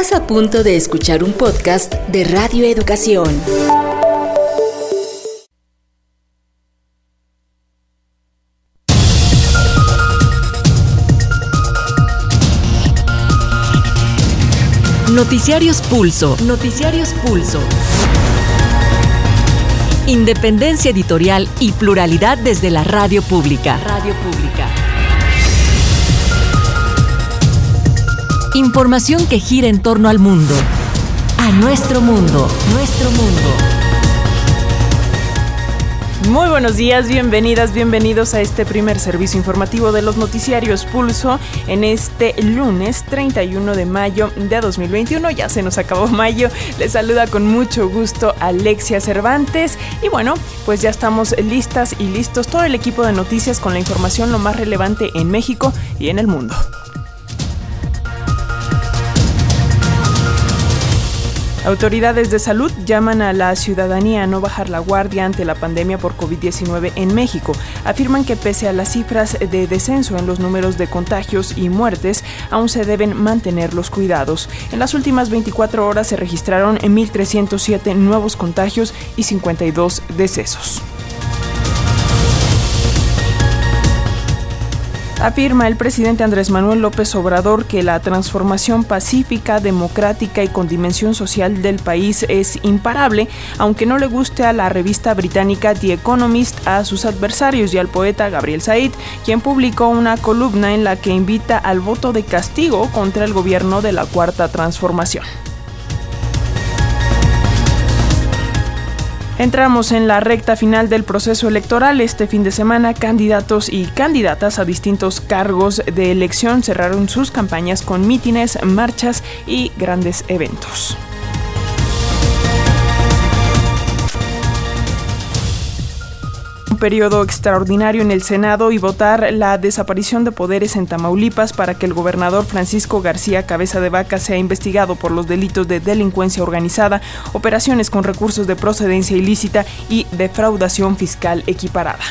Estás a punto de escuchar un podcast de Radio Educación. Noticiarios Pulso. Noticiarios Pulso. Independencia editorial y pluralidad desde la radio pública. Radio pública. Información que gira en torno al mundo. A nuestro mundo. Nuestro mundo. Muy buenos días, bienvenidas, bienvenidos a este primer servicio informativo de los noticiarios Pulso en este lunes 31 de mayo de 2021. Ya se nos acabó mayo. Les saluda con mucho gusto Alexia Cervantes y bueno, pues ya estamos listas y listos todo el equipo de noticias con la información lo más relevante en México y en el mundo. Autoridades de salud llaman a la ciudadanía a no bajar la guardia ante la pandemia por COVID-19 en México. Afirman que pese a las cifras de descenso en los números de contagios y muertes, aún se deben mantener los cuidados. En las últimas 24 horas se registraron 1.307 nuevos contagios y 52 decesos. Afirma el presidente Andrés Manuel López Obrador que la transformación pacífica, democrática y con dimensión social del país es imparable, aunque no le guste a la revista británica The Economist, a sus adversarios y al poeta Gabriel Said, quien publicó una columna en la que invita al voto de castigo contra el gobierno de la Cuarta Transformación. Entramos en la recta final del proceso electoral. Este fin de semana, candidatos y candidatas a distintos cargos de elección cerraron sus campañas con mítines, marchas y grandes eventos. Periodo extraordinario en el Senado y votar la desaparición de poderes en Tamaulipas para que el gobernador Francisco García Cabeza de Vaca sea investigado por los delitos de delincuencia organizada, operaciones con recursos de procedencia ilícita y defraudación fiscal equiparada.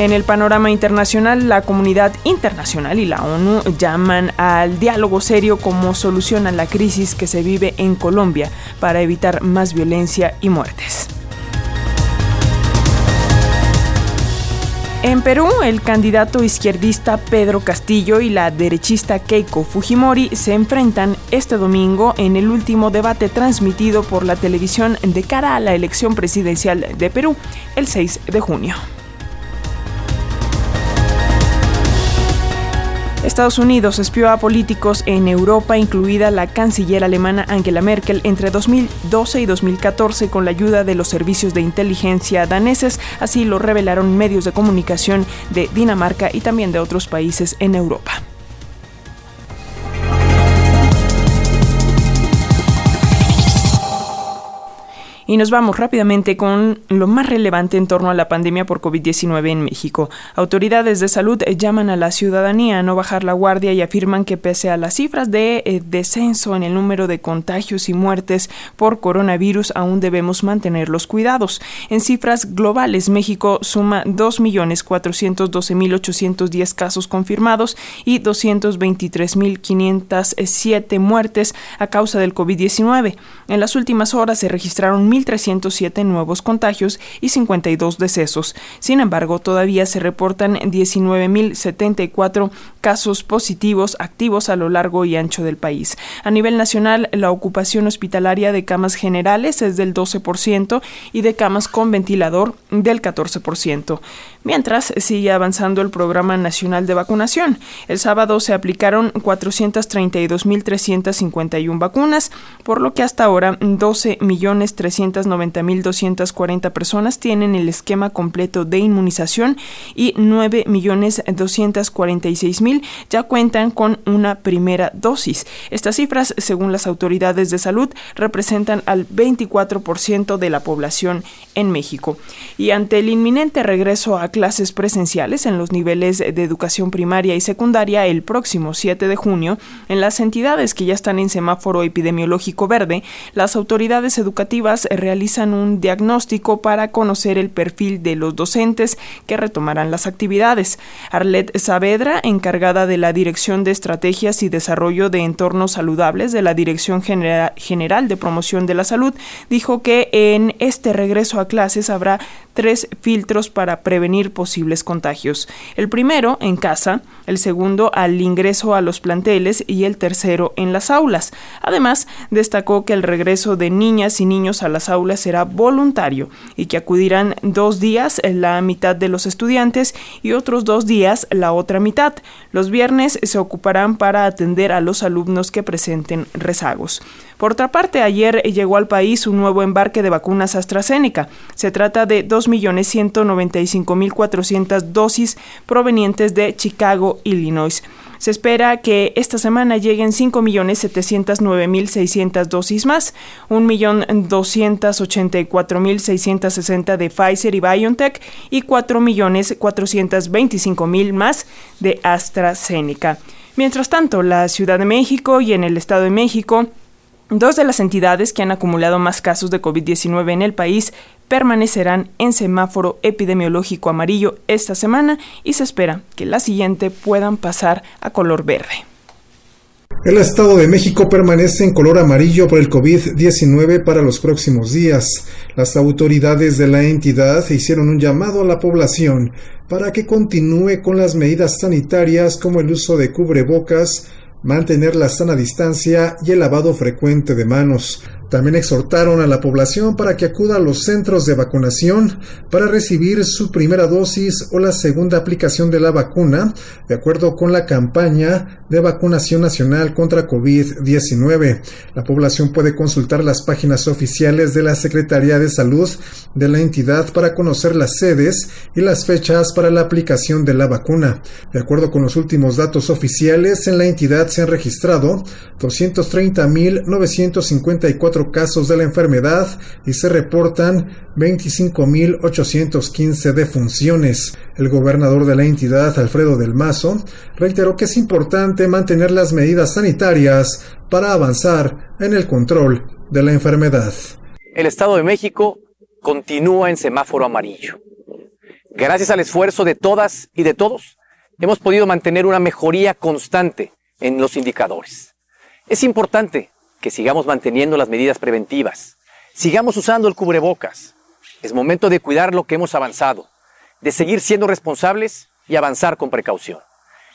En el panorama internacional, la comunidad internacional y la ONU llaman al diálogo serio como solución a la crisis que se vive en Colombia para evitar más violencia y muertes. En Perú, el candidato izquierdista Pedro Castillo y la derechista Keiko Fujimori se enfrentan este domingo en el último debate transmitido por la televisión de cara a la elección presidencial de Perú, el 6 de junio. Estados Unidos espió a políticos en Europa, incluida la canciller alemana Angela Merkel, entre 2012 y 2014 con la ayuda de los servicios de inteligencia daneses, así lo revelaron medios de comunicación de Dinamarca y también de otros países en Europa. Y nos vamos rápidamente con lo más relevante en torno a la pandemia por COVID-19 en México. Autoridades de salud llaman a la ciudadanía a no bajar la guardia y afirman que pese a las cifras de eh, descenso en el número de contagios y muertes por coronavirus, aún debemos mantener los cuidados. En cifras globales, México suma 2.412.810 casos confirmados y 223.507 muertes a causa del COVID-19. En las últimas horas se registraron 1.307 nuevos contagios y 52 decesos. Sin embargo, todavía se reportan 19.074 casos positivos activos a lo largo y ancho del país. A nivel nacional, la ocupación hospitalaria de camas generales es del 12% y de camas con ventilador del 14%. Mientras sigue avanzando el Programa Nacional de Vacunación. El sábado se aplicaron 432.351 vacunas, por lo que hasta ahora 12.390.240 personas tienen el esquema completo de inmunización y 9.246.000 ya cuentan con una primera dosis. Estas cifras, según las autoridades de salud, representan al 24% de la población en México. Y ante el inminente regreso a clases presenciales en los niveles de educación primaria y secundaria el próximo 7 de junio, en las entidades que ya están en semáforo epidemiológico verde, las autoridades educativas realizan un diagnóstico para conocer el perfil de los docentes que retomarán las actividades. Arlet Saavedra, encargada de la Dirección de Estrategias y Desarrollo de Entornos Saludables de la Dirección General de Promoción de la Salud, dijo que en este regreso a clases habrá tres filtros para prevenir posibles contagios. El primero en casa, el segundo al ingreso a los planteles y el tercero en las aulas. Además, destacó que el regreso de niñas y niños a las aulas será voluntario y que acudirán dos días la mitad de los estudiantes y otros dos días la otra mitad. Los viernes se ocuparán para atender a los alumnos que presenten rezagos. Por otra parte, ayer llegó al país un nuevo embarque de vacunas AstraZeneca. Se trata de 2.195.400 dosis provenientes de Chicago, Illinois. Se espera que esta semana lleguen 5.709.600 dosis más, 1.284.660 de Pfizer y BioNTech y 4.425.000 más de AstraZeneca. Mientras tanto, la Ciudad de México y en el Estado de México Dos de las entidades que han acumulado más casos de COVID-19 en el país permanecerán en semáforo epidemiológico amarillo esta semana y se espera que la siguiente puedan pasar a color verde. El Estado de México permanece en color amarillo por el COVID-19 para los próximos días. Las autoridades de la entidad hicieron un llamado a la población para que continúe con las medidas sanitarias como el uso de cubrebocas, mantener la sana distancia y el lavado frecuente de manos. También exhortaron a la población para que acuda a los centros de vacunación para recibir su primera dosis o la segunda aplicación de la vacuna, de acuerdo con la campaña de vacunación nacional contra COVID-19. La población puede consultar las páginas oficiales de la Secretaría de Salud de la entidad para conocer las sedes y las fechas para la aplicación de la vacuna. De acuerdo con los últimos datos oficiales, en la entidad se han registrado 230.954 casos de la enfermedad y se reportan 25.815 defunciones. El gobernador de la entidad, Alfredo del Mazo, reiteró que es importante mantener las medidas sanitarias para avanzar en el control de la enfermedad. El Estado de México continúa en semáforo amarillo. Gracias al esfuerzo de todas y de todos, hemos podido mantener una mejoría constante en los indicadores. Es importante que sigamos manteniendo las medidas preventivas, sigamos usando el cubrebocas. Es momento de cuidar lo que hemos avanzado, de seguir siendo responsables y avanzar con precaución.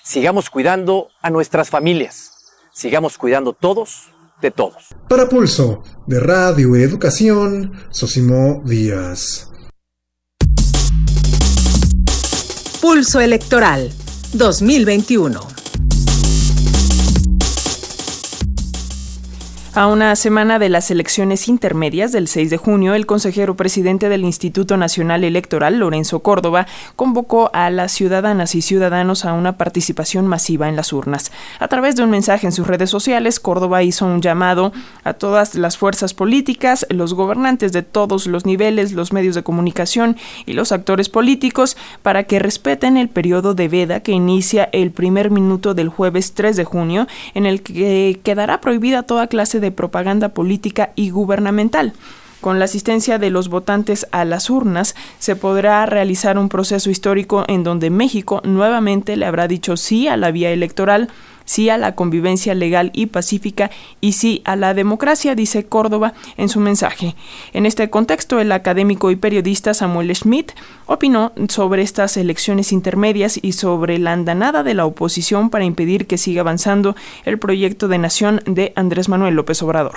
Sigamos cuidando a nuestras familias, sigamos cuidando todos de todos. Para Pulso, de Radio Educación, Sosimo Díaz. Pulso Electoral 2021. A una semana de las elecciones intermedias del 6 de junio, el consejero presidente del Instituto Nacional Electoral, Lorenzo Córdoba, convocó a las ciudadanas y ciudadanos a una participación masiva en las urnas. A través de un mensaje en sus redes sociales, Córdoba hizo un llamado a todas las fuerzas políticas, los gobernantes de todos los niveles, los medios de comunicación y los actores políticos para que respeten el periodo de veda que inicia el primer minuto del jueves 3 de junio, en el que quedará prohibida toda clase de de propaganda política y gubernamental. Con la asistencia de los votantes a las urnas, se podrá realizar un proceso histórico en donde México nuevamente le habrá dicho sí a la vía electoral, sí a la convivencia legal y pacífica y sí a la democracia, dice Córdoba en su mensaje. En este contexto, el académico y periodista Samuel Schmidt opinó sobre estas elecciones intermedias y sobre la andanada de la oposición para impedir que siga avanzando el proyecto de nación de Andrés Manuel López Obrador.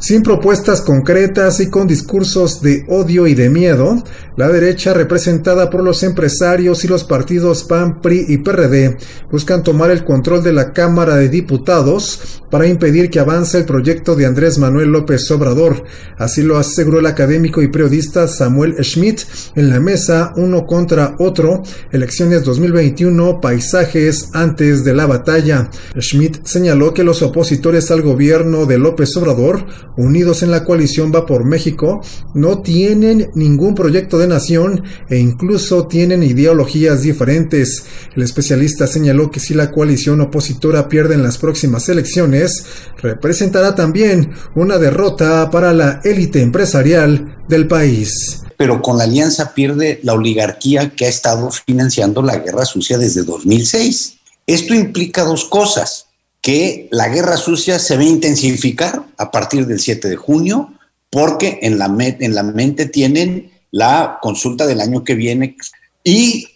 Sin propuestas concretas y con discursos de odio y de miedo, la derecha representada por los empresarios y los partidos PAN, PRI y PRD buscan tomar el control de la Cámara de Diputados para impedir que avance el proyecto de Andrés Manuel López Obrador. Así lo aseguró el académico y periodista Samuel Schmidt en la mesa Uno contra Otro, elecciones 2021, paisajes antes de la batalla. Schmidt señaló que los opositores al gobierno de López Obrador unidos en la coalición Va por México, no tienen ningún proyecto de nación e incluso tienen ideologías diferentes. El especialista señaló que si la coalición opositora pierde en las próximas elecciones, representará también una derrota para la élite empresarial del país pero con la alianza pierde la oligarquía que ha estado financiando la guerra sucia desde 2006. Esto implica dos cosas, que la guerra sucia se va a intensificar a partir del 7 de junio, porque en la, en la mente tienen la consulta del año que viene y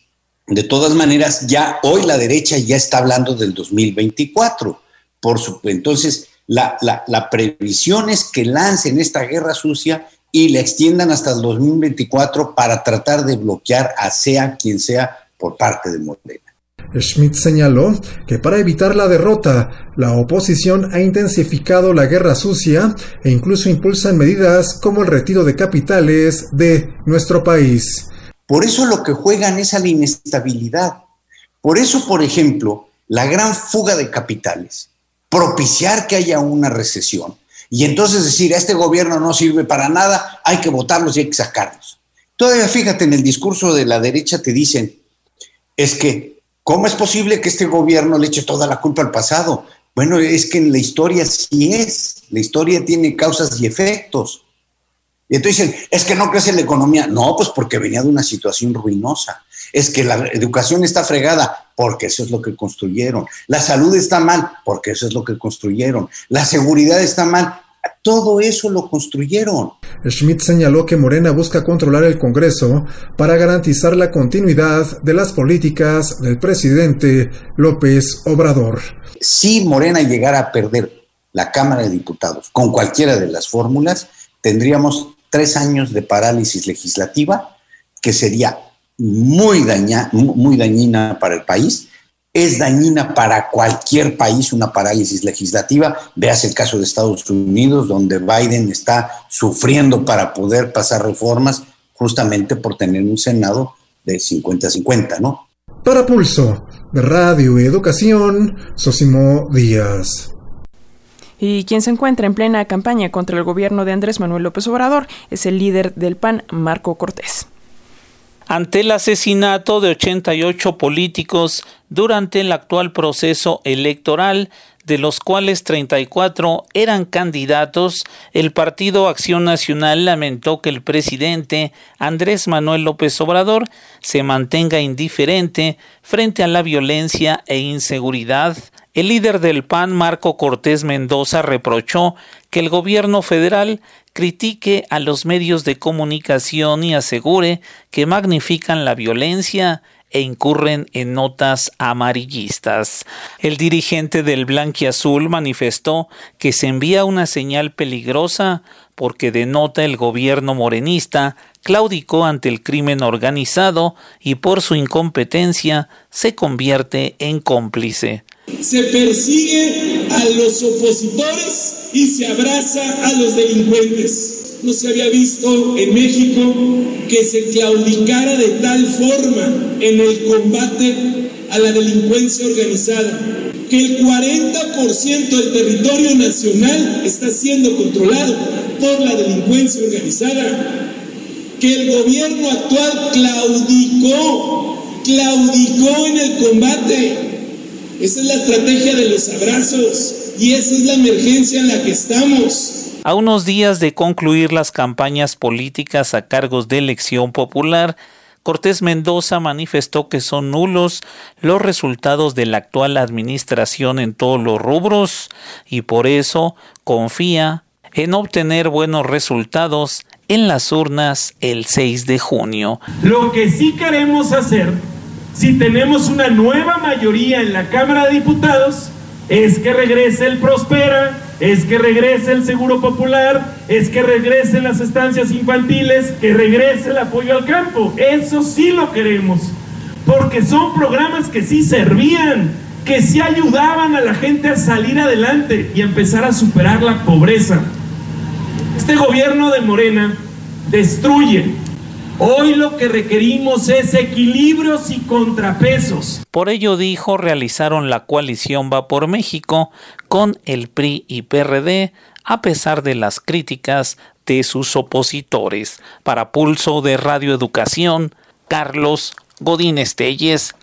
de todas maneras ya hoy la derecha ya está hablando del 2024. Por su, entonces, la, la, la previsión es que lancen esta guerra sucia y le extiendan hasta el 2024 para tratar de bloquear a sea quien sea por parte de Morena. Schmidt señaló que para evitar la derrota, la oposición ha intensificado la guerra sucia e incluso impulsan medidas como el retiro de capitales de nuestro país. Por eso lo que juegan es a la inestabilidad. Por eso, por ejemplo, la gran fuga de capitales, propiciar que haya una recesión, y entonces decir, a este gobierno no sirve para nada, hay que votarlos y hay que sacarlos. Todavía fíjate, en el discurso de la derecha te dicen, es que, ¿cómo es posible que este gobierno le eche toda la culpa al pasado? Bueno, es que en la historia sí es, la historia tiene causas y efectos. Y entonces dicen, es que no crece la economía. No, pues porque venía de una situación ruinosa. Es que la educación está fregada, porque eso es lo que construyeron. La salud está mal, porque eso es lo que construyeron. La seguridad está mal, todo eso lo construyeron. Schmidt señaló que Morena busca controlar el Congreso para garantizar la continuidad de las políticas del presidente López Obrador. Si Morena llegara a perder la Cámara de Diputados con cualquiera de las fórmulas, tendríamos tres años de parálisis legislativa que sería muy, daña, muy dañina para el país. Es dañina para cualquier país una parálisis legislativa. Veas el caso de Estados Unidos, donde Biden está sufriendo para poder pasar reformas justamente por tener un Senado de 50-50, ¿no? Para Pulso, de Radio Educación, Sosimo Díaz. Y quien se encuentra en plena campaña contra el gobierno de Andrés Manuel López Obrador es el líder del PAN, Marco Cortés. Ante el asesinato de 88 políticos durante el actual proceso electoral, de los cuales 34 eran candidatos, el Partido Acción Nacional lamentó que el presidente Andrés Manuel López Obrador se mantenga indiferente frente a la violencia e inseguridad el líder del PAN, Marco Cortés Mendoza, reprochó que el gobierno federal critique a los medios de comunicación y asegure que magnifican la violencia e incurren en notas amarillistas. El dirigente del Blanquiazul manifestó que se envía una señal peligrosa porque denota el gobierno morenista claudicó ante el crimen organizado y por su incompetencia se convierte en cómplice. Se persigue a los opositores y se abraza a los delincuentes. No se había visto en México que se claudicara de tal forma en el combate a la delincuencia organizada, que el 40% del territorio nacional está siendo controlado por la delincuencia organizada, que el gobierno actual claudicó, claudicó en el combate esa es la estrategia de los abrazos y esa es la emergencia en la que estamos. A unos días de concluir las campañas políticas a cargos de elección popular, Cortés Mendoza manifestó que son nulos los resultados de la actual administración en todos los rubros y por eso confía en obtener buenos resultados en las urnas el 6 de junio. Lo que sí queremos hacer si tenemos una nueva mayoría en la Cámara de Diputados, es que regrese el Prospera, es que regrese el Seguro Popular, es que regresen las estancias infantiles, que regrese el apoyo al campo. Eso sí lo queremos, porque son programas que sí servían, que sí ayudaban a la gente a salir adelante y a empezar a superar la pobreza. Este gobierno de Morena destruye, Hoy lo que requerimos es equilibrios y contrapesos. Por ello dijo, realizaron la coalición Va por México con el PRI y PRD a pesar de las críticas de sus opositores. Para Pulso de Radio Educación, Carlos Godín Estelles,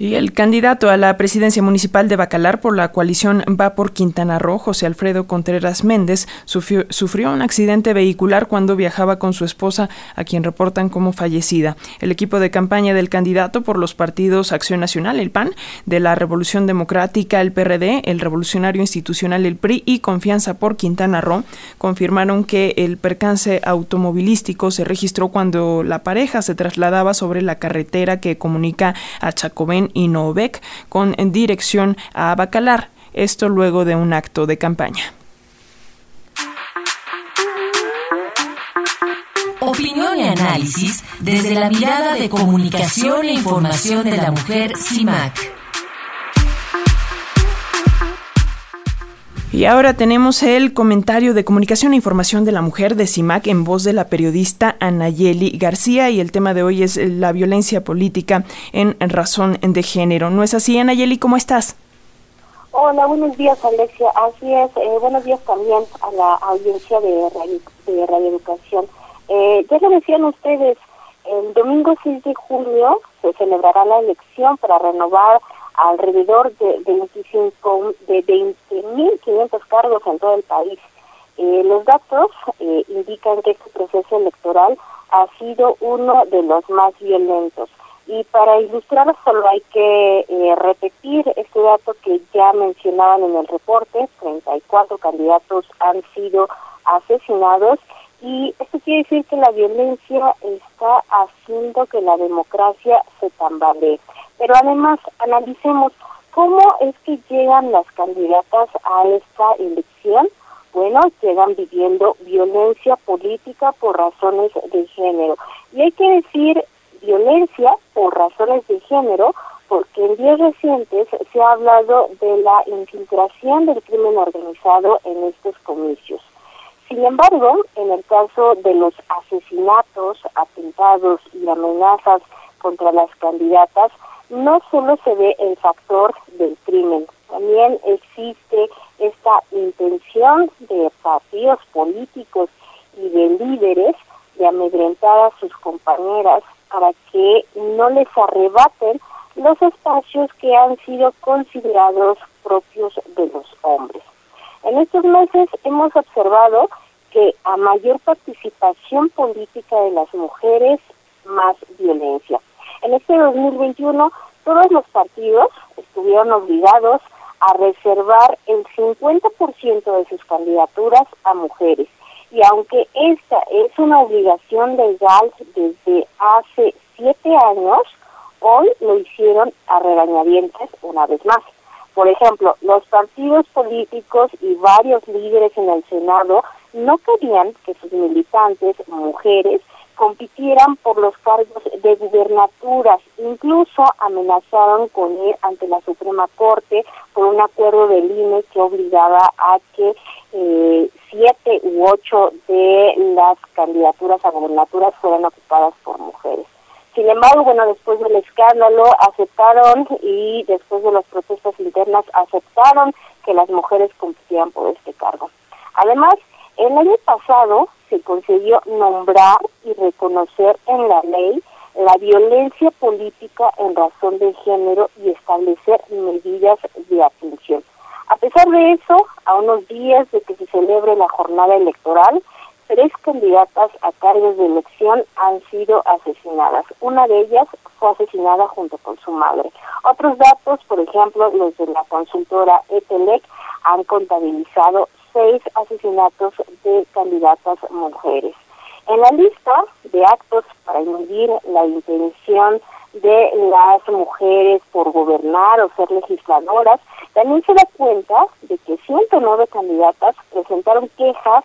y el candidato a la presidencia municipal de Bacalar por la coalición Va por Quintana Roo, José Alfredo Contreras Méndez, sufrió, un accidente vehicular cuando viajaba con su esposa, a quien reportan como fallecida. El equipo de campaña del candidato por los partidos Acción Nacional, el PAN, de la Revolución Democrática, el PRD, el Revolucionario Institucional, el PRI y Confianza por Quintana Roo, confirmaron que el percance automovilístico se registró cuando la pareja se trasladaba sobre la carretera que comunica a Chacobén y Novec con dirección a Bacalar, esto luego de un acto de campaña. Opinión y análisis desde la mirada de comunicación e información de la mujer CIMAC. Y ahora tenemos el comentario de comunicación e información de la mujer de CIMAC en voz de la periodista Anayeli García y el tema de hoy es la violencia política en razón de género. ¿No es así, Anayeli? ¿Cómo estás? Hola, buenos días, Alexia. Así es, eh, buenos días también a la audiencia de Radio, Educación. Eh, ya lo decían ustedes, el domingo 6 de junio se celebrará la elección para renovar alrededor de 25 de 20.500 cargos en todo el país. Eh, los datos eh, indican que este proceso electoral ha sido uno de los más violentos. Y para ilustrar solo hay que eh, repetir este dato que ya mencionaban en el reporte, 34 candidatos han sido asesinados y esto quiere decir que la violencia está haciendo que la democracia se tambalee. Pero además, analicemos cómo es que llegan las candidatas a esta elección. Bueno, llegan viviendo violencia política por razones de género. Y hay que decir violencia por razones de género porque en días recientes se ha hablado de la infiltración del crimen organizado en estos comicios. Sin embargo, en el caso de los asesinatos, atentados y amenazas contra las candidatas, no solo se ve el factor del crimen, también existe esta intención de partidos políticos y de líderes de amedrentar a sus compañeras para que no les arrebaten los espacios que han sido considerados propios de los hombres. En estos meses hemos observado que a mayor participación política de las mujeres, más violencia. En este 2021, todos los partidos estuvieron obligados a reservar el 50% de sus candidaturas a mujeres. Y aunque esta es una obligación legal desde hace siete años, hoy lo hicieron a regañadientes una vez más. Por ejemplo, los partidos políticos y varios líderes en el Senado no querían que sus militantes, mujeres, compitieran por los cargos de gubernaturas. Incluso amenazaron con ir ante la Suprema Corte por un acuerdo del INE que obligaba a que eh, siete u ocho de las candidaturas a gubernaturas fueran ocupadas por mujeres. Sin embargo, bueno, después del escándalo aceptaron y después de las protestas internas aceptaron que las mujeres compitieran por este cargo. Además, el año pasado se consiguió nombrar y reconocer en la ley la violencia política en razón de género y establecer medidas de atención. A pesar de eso, a unos días de que se celebre la jornada electoral, tres candidatas a cargos de elección han sido asesinadas. Una de ellas fue asesinada junto con su madre. Otros datos, por ejemplo, los de la consultora ETELEC, han contabilizado seis asesinatos de candidatas mujeres. En la lista de actos para inhibir la intención de las mujeres por gobernar o ser legisladoras, también se da cuenta de que 109 candidatas presentaron quejas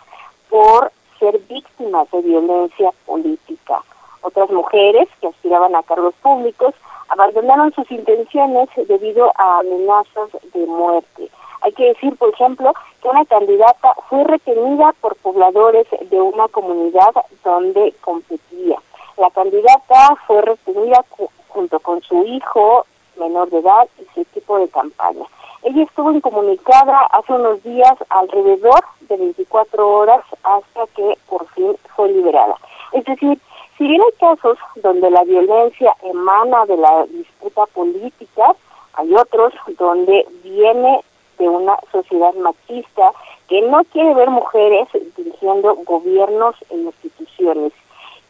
por ser víctimas de violencia política. Otras mujeres que aspiraban a cargos públicos abandonaron sus intenciones debido a amenazas de muerte. Hay que decir, por ejemplo, que una candidata fue retenida por pobladores de una comunidad donde competía. La candidata fue retenida junto con su hijo menor de edad y su equipo de campaña. Ella estuvo incomunicada hace unos días alrededor de 24 horas hasta que por fin fue liberada. Es decir, si bien hay casos donde la violencia emana de la disputa política, hay otros donde viene de una sociedad machista que no quiere ver mujeres dirigiendo gobiernos e instituciones.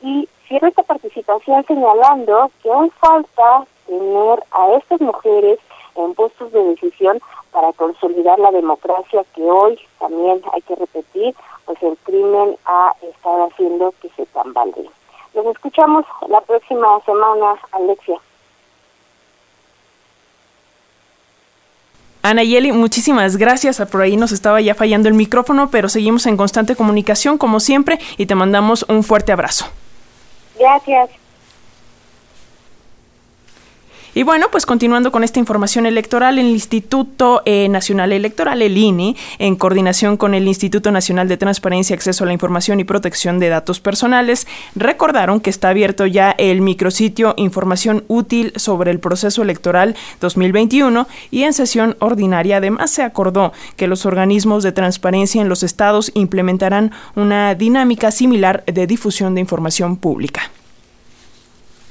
Y cierro esta participación señalando que aún falta tener a estas mujeres en puestos de decisión para consolidar la democracia que hoy también hay que repetir, pues el crimen ha estado haciendo que se tambalee. Nos escuchamos la próxima semana, Alexia. Ana Yeli, muchísimas gracias. Por ahí nos estaba ya fallando el micrófono, pero seguimos en constante comunicación como siempre y te mandamos un fuerte abrazo. Gracias. Y bueno, pues continuando con esta información electoral, el Instituto eh, Nacional Electoral, el INE, en coordinación con el Instituto Nacional de Transparencia, Acceso a la Información y Protección de Datos Personales, recordaron que está abierto ya el micrositio Información Útil sobre el Proceso Electoral 2021 y en sesión ordinaria además se acordó que los organismos de transparencia en los estados implementarán una dinámica similar de difusión de información pública.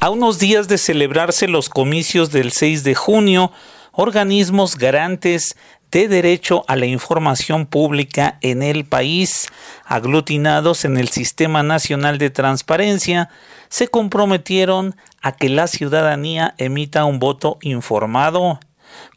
A unos días de celebrarse los comicios del 6 de junio, organismos garantes de derecho a la información pública en el país, aglutinados en el Sistema Nacional de Transparencia, se comprometieron a que la ciudadanía emita un voto informado,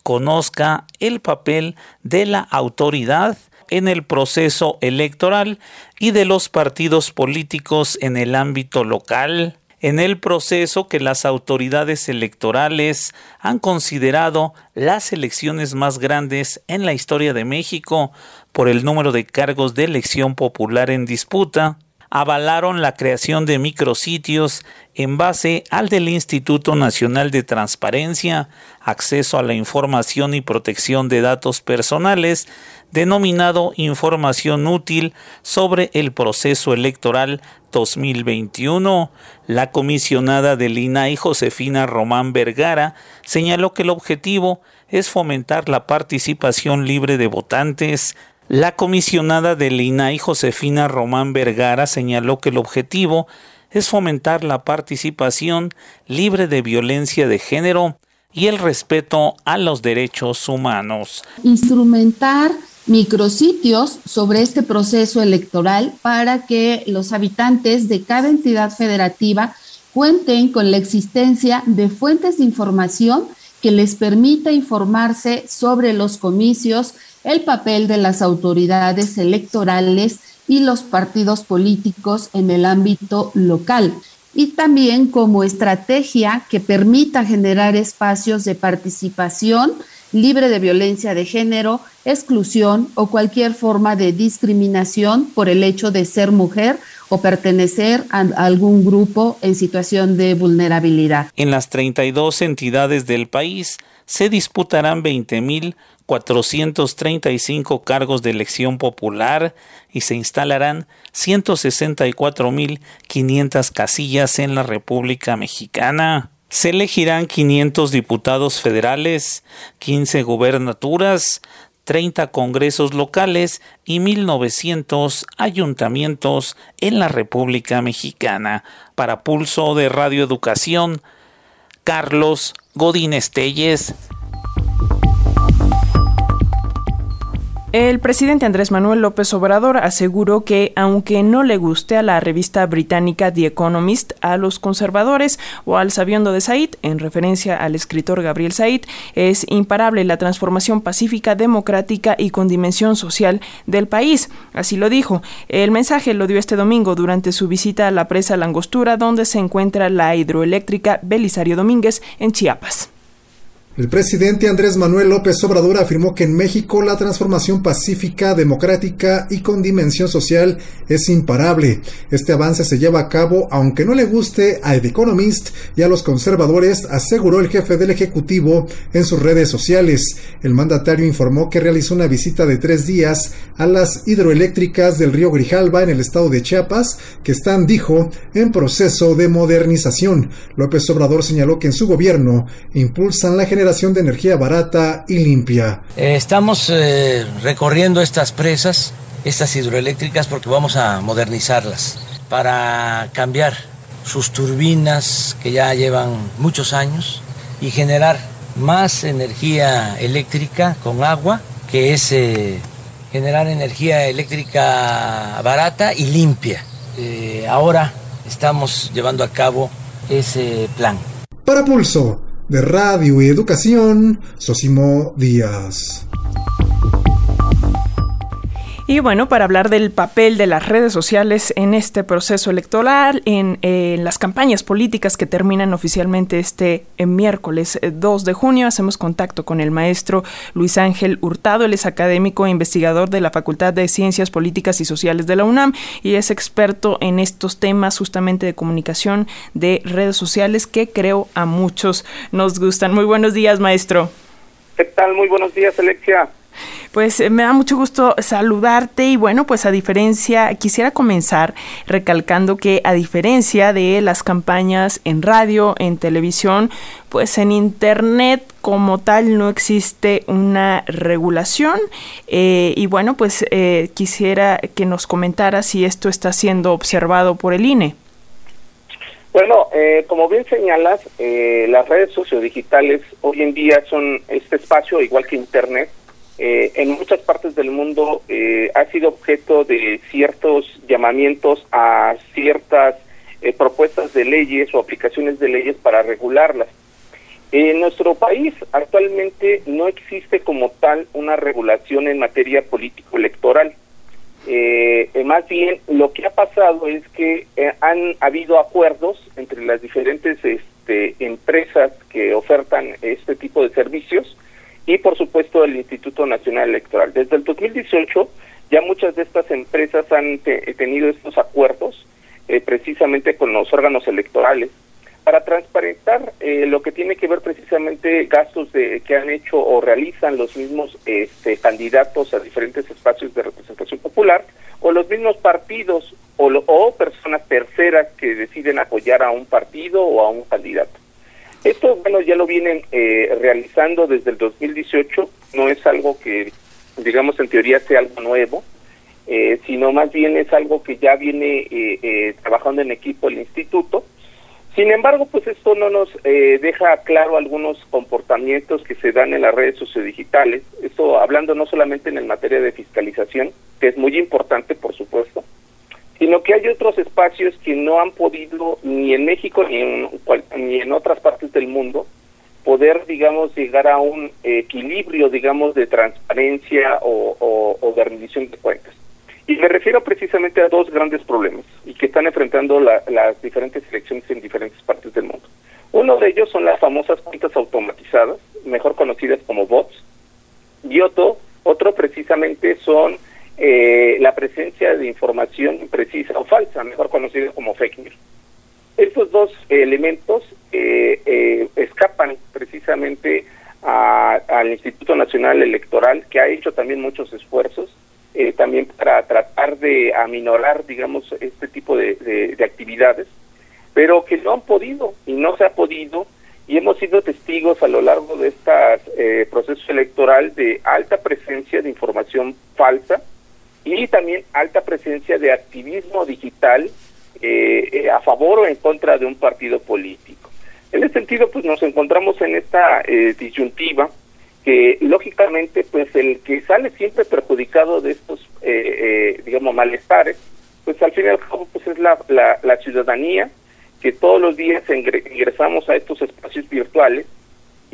conozca el papel de la autoridad en el proceso electoral y de los partidos políticos en el ámbito local en el proceso que las autoridades electorales han considerado las elecciones más grandes en la historia de México por el número de cargos de elección popular en disputa, avalaron la creación de micrositios en base al del Instituto Nacional de Transparencia, Acceso a la Información y Protección de Datos Personales, denominado Información Útil sobre el Proceso Electoral 2021. La comisionada del INAI, Josefina Román Vergara, señaló que el objetivo es fomentar la participación libre de votantes, la comisionada del INAI, Josefina Román Vergara, señaló que el objetivo es fomentar la participación libre de violencia de género y el respeto a los derechos humanos. Instrumentar micrositios sobre este proceso electoral para que los habitantes de cada entidad federativa cuenten con la existencia de fuentes de información que les permita informarse sobre los comicios el papel de las autoridades electorales y los partidos políticos en el ámbito local y también como estrategia que permita generar espacios de participación libre de violencia de género, exclusión o cualquier forma de discriminación por el hecho de ser mujer o pertenecer a algún grupo en situación de vulnerabilidad. En las 32 entidades del país se disputarán 20.000 435 cargos de elección popular y se instalarán 164.500 casillas en la República Mexicana. Se elegirán 500 diputados federales, 15 gubernaturas, 30 congresos locales y 1.900 ayuntamientos en la República Mexicana. Para Pulso de Radio Educación, Carlos Godín Estelles. El presidente Andrés Manuel López Obrador aseguró que, aunque no le guste a la revista británica The Economist, a los conservadores o al sabiondo de Said, en referencia al escritor Gabriel Said, es imparable la transformación pacífica, democrática y con dimensión social del país. Así lo dijo. El mensaje lo dio este domingo durante su visita a la presa Langostura, donde se encuentra la hidroeléctrica Belisario Domínguez en Chiapas. El presidente Andrés Manuel López Obrador afirmó que en México la transformación pacífica, democrática y con dimensión social es imparable. Este avance se lleva a cabo aunque no le guste a The Economist y a los conservadores, aseguró el jefe del Ejecutivo en sus redes sociales. El mandatario informó que realizó una visita de tres días a las hidroeléctricas del río Grijalba en el estado de Chiapas, que están, dijo, en proceso de modernización. López Obrador señaló que en su gobierno impulsan la generación generación de energía barata y limpia. estamos eh, recorriendo estas presas, estas hidroeléctricas, porque vamos a modernizarlas para cambiar sus turbinas que ya llevan muchos años y generar más energía eléctrica con agua, que es eh, generar energía eléctrica barata y limpia. Eh, ahora estamos llevando a cabo ese plan. Para Pulso de Radio y Educación, Sosimo Díaz. Y bueno, para hablar del papel de las redes sociales en este proceso electoral, en, las campañas políticas que terminan oficialmente este eh, miércoles 2 eh, de junio, hacemos contacto con el maestro Luis Ángel Hurtado. Él es académico e investigador de la Facultad de Ciencias Políticas y Sociales de la UNAM y es experto en estos temas justamente de comunicación de redes sociales que creo a muchos nos gustan. Muy buenos días, maestro. ¿Qué tal? Muy buenos días, Alexia. Pues eh, me da mucho gusto saludarte y bueno, pues a diferencia, quisiera comenzar recalcando que a diferencia de las campañas en radio, en televisión, pues en Internet como tal no existe una regulación eh, y bueno, pues eh, quisiera que nos comentara si esto está siendo observado por el INE. Bueno, como bien señalas, las redes sociodigitales hoy en día son este espacio, igual que Internet, eh, en muchas partes del mundo eh, ha sido objeto de ciertos llamamientos a ciertas eh, propuestas de leyes o aplicaciones de leyes para regularlas. En nuestro país actualmente no existe como tal una regulación en materia político-electoral. más bien lo que ha pasado es que han habido acuerdos entre las diferentes este, empresas que ofertan este tipo de servicios y por supuesto el Instituto Nacional Electoral. Desde el 2018 ya muchas de estas empresas han tenido estos acuerdos eh, precisamente con los órganos electorales para transparentar eh, lo que tiene que ver precisamente gastos de, que han hecho o realizan los mismos este, candidatos a diferentes espacios de representación popular o los mismos partidos o, o personas terceras que deciden apoyar a un partido o a un candidato. Esto, bueno, ya lo vienen eh, realizando desde el 2018, no es algo que, digamos, en teoría sea algo nuevo, eh, sino más bien es algo que ya viene eh, trabajando en equipo el instituto. Sin embargo, pues esto no nos deja claro algunos comportamientos que se dan en las redes sociodigitales, esto hablando no solamente en el materia de fiscalización, que es muy importante, sino que hay otros espacios que no han podido ni en México ni en, ni en otras partes del mundo poder, digamos, llegar a un equilibrio, digamos, de transparencia o, o, de de cuentas. Y me refiero precisamente a dos grandes problemas y que están enfrentando las diferentes elecciones en diferentes partes del mundo. Uno de ellos son las famosas cuentas automatizadas, mejor conocidas como bots, y otro, otro precisamente son eh, la presencia de información imprecisa o falsa, mejor conocido como fake news. Estos dos elementos eh, eh, escapan precisamente al Instituto Nacional Electoral, que ha hecho también muchos esfuerzos, también para tratar de aminorar, digamos, este tipo de, actividades, pero que no han podido y no se ha podido y hemos sido testigos a lo largo de este proceso electoral de alta presencia de información falsa, y también alta presencia de activismo digital eh, eh, a favor o en contra de un partido político. En ese sentido, pues nos encontramos en esta eh, disyuntiva que lógicamente, pues el que sale siempre perjudicado de estos, digamos, malestares, pues al fin y al cabo, pues es la, la, ciudadanía que todos los días ingresamos a estos espacios virtuales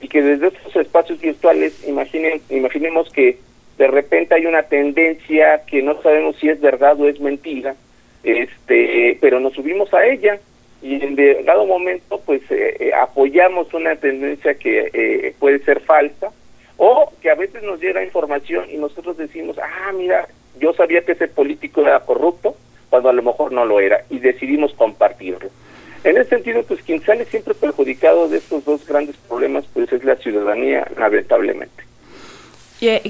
y que desde estos espacios virtuales, imaginen, imaginemos que de repente hay una tendencia que no sabemos si es verdad o es mentira, este, pero nos subimos a ella y en dado momento pues eh, eh, apoyamos una tendencia que eh, puede ser falsa o que a veces nos llega información y nosotros decimos, ah, mira, yo sabía que ese político era corrupto cuando a lo mejor no lo era y decidimos compartirlo. En ese sentido, pues quien sale siempre perjudicado de estos dos grandes problemas pues es la ciudadanía, lamentablemente.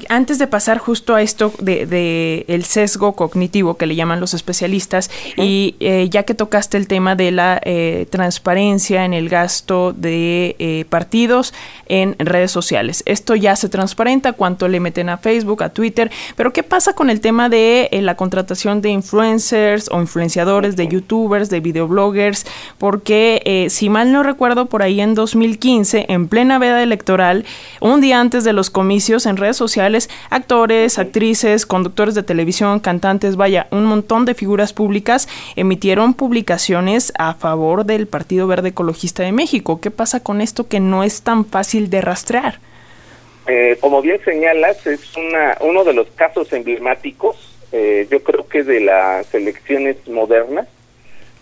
Antes de pasar justo a esto de, el sesgo cognitivo que le llaman los especialistas y eh, ya que tocaste el tema de la eh, transparencia en el gasto de eh, partidos en redes sociales, esto ya se transparenta cuánto le meten a Facebook, a Twitter, pero ¿qué pasa con el tema de la contratación de influencers o influenciadores, de youtubers, de videobloggers? Porque si mal no recuerdo por ahí en 2015, en plena veda electoral, un día antes de los comicios en redes sociales, actores, actrices, conductores de televisión, cantantes, vaya, un montón de figuras públicas emitieron publicaciones a favor del Partido Verde Ecologista de México. ¿Qué pasa con esto que no es tan fácil de rastrear? Eh, como bien señalas, es una, uno de los casos emblemáticos, eh, yo creo que de las elecciones modernas,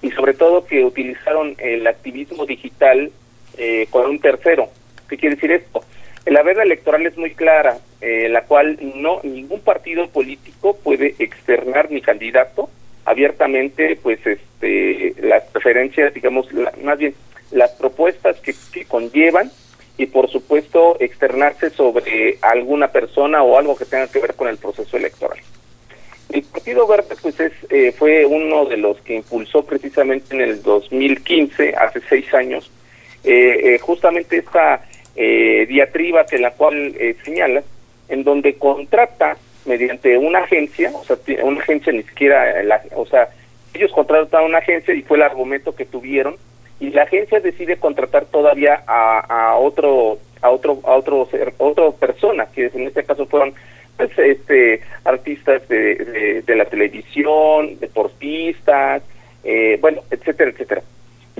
y sobre todo que utilizaron el activismo digital eh, con un tercero. ¿Qué quiere decir esto? La veda electoral es muy clara, eh, la cual no ningún partido político puede externar ni candidato abiertamente, pues, este, las preferencias, digamos, más bien las propuestas que, conllevan y, por supuesto, externarse sobre alguna persona o algo que tenga que ver con el proceso electoral. El Partido Verde, pues, es, eh, fue uno de los que impulsó precisamente en el 2015, hace seis años, eh, justamente esta eh, diatriba que la cual eh, señala, en donde contrata mediante una agencia, o sea, una agencia ni siquiera, la, o sea, ellos contratan una agencia y fue el argumento que tuvieron y la agencia decide contratar todavía a, a otro a otro a otro otra persona que en este caso fueron pues, este artistas de, de, la televisión deportistas eh, bueno etcétera etcétera.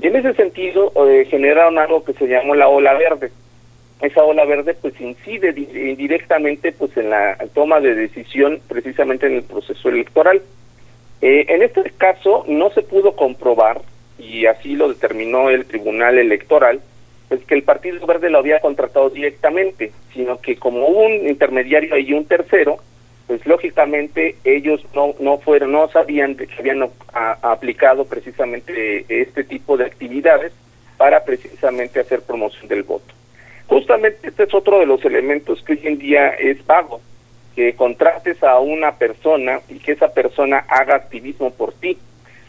Y en ese sentido eh, generaron algo que se llamó la ola verde esa ola verde pues incide directamente pues en la toma de decisión precisamente en el proceso electoral. Eh, en este caso no se pudo comprobar y así lo determinó el Tribunal Electoral pues que el Partido Verde lo había contratado directamente, sino que como un intermediario y un tercero, pues lógicamente ellos no no fueron no sabían que habían aplicado precisamente este tipo de actividades para precisamente hacer promoción del voto. Justamente este es otro de los elementos que hoy en día es vago, que contrates a una persona y que esa persona haga activismo por ti.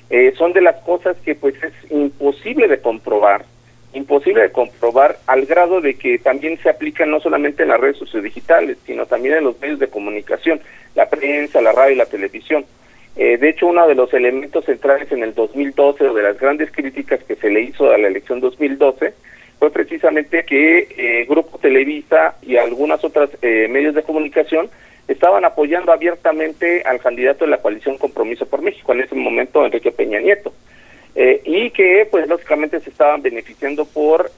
Eh, son de las cosas que pues es imposible de comprobar, imposible de comprobar al grado de que también se aplican no solamente en las redes sociodigitales, sino también en los medios de comunicación, la prensa, la radio y la televisión. Eh, de hecho, uno de los elementos centrales en el 2012 o de las grandes críticas que se le hizo a la elección 2012 fue precisamente que eh, Grupo Televisa y algunas otras eh, medios de comunicación estaban apoyando abiertamente al candidato de la coalición Compromiso por México, en ese momento Enrique Peña Nieto, eh, y que pues lógicamente se estaban beneficiando por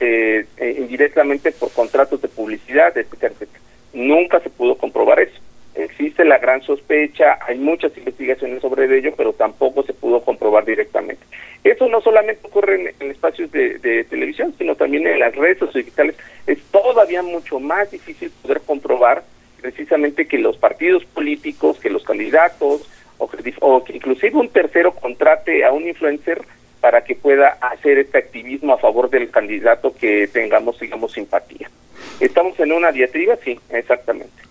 indirectamente por contratos de publicidad, etcétera, etcétera. Nunca se pudo comprobar eso existe la gran sospecha, hay muchas investigaciones sobre ello, pero tampoco se pudo comprobar directamente. Eso no solamente ocurre en, espacios de, televisión, sino también en las redes digitales. Es todavía mucho más difícil poder comprobar precisamente que los partidos políticos, que los candidatos, o que, o inclusive un tercero contrate a un influencer para que pueda hacer este activismo a favor del candidato que tengamos, digamos, simpatía. ¿Estamos en una diatriba? Sí, exactamente.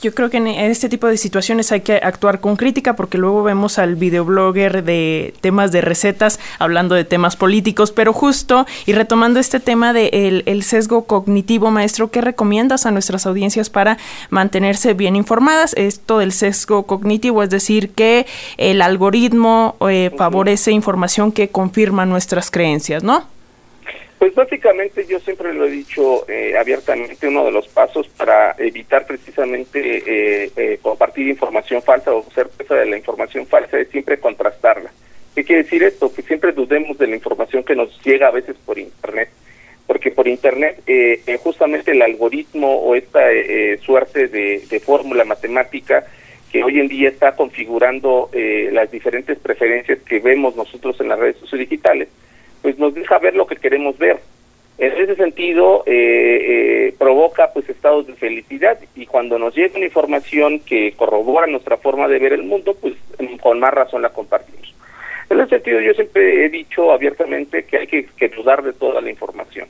Yo creo que en este tipo de situaciones hay que actuar con crítica porque luego vemos al videoblogger de temas de recetas hablando de temas políticos, pero justo y retomando este tema del de el sesgo cognitivo, maestro, ¿qué recomiendas a nuestras audiencias para mantenerse bien informadas? Esto del sesgo cognitivo, es decir, que el algoritmo eh, favorece información que confirma nuestras creencias, ¿no? Pues básicamente yo siempre lo he dicho eh, abiertamente, uno de los pasos para evitar precisamente eh, eh, compartir información falsa o ser presa de la información falsa es siempre contrastarla. ¿Qué quiere decir esto? Que siempre dudemos de la información que nos llega a veces por Internet, porque por Internet justamente el algoritmo o esta suerte de, de fórmula matemática que hoy en día está configurando las diferentes preferencias que vemos nosotros en las redes sociales digitales, pues nos deja ver lo que queremos ver. En ese sentido, eh, eh, provoca pues estados de felicidad y cuando nos llega una información que corrobora nuestra forma de ver el mundo, pues con más razón la compartimos. En ese sentido, yo siempre he dicho abiertamente que hay que, que dudar de toda la información.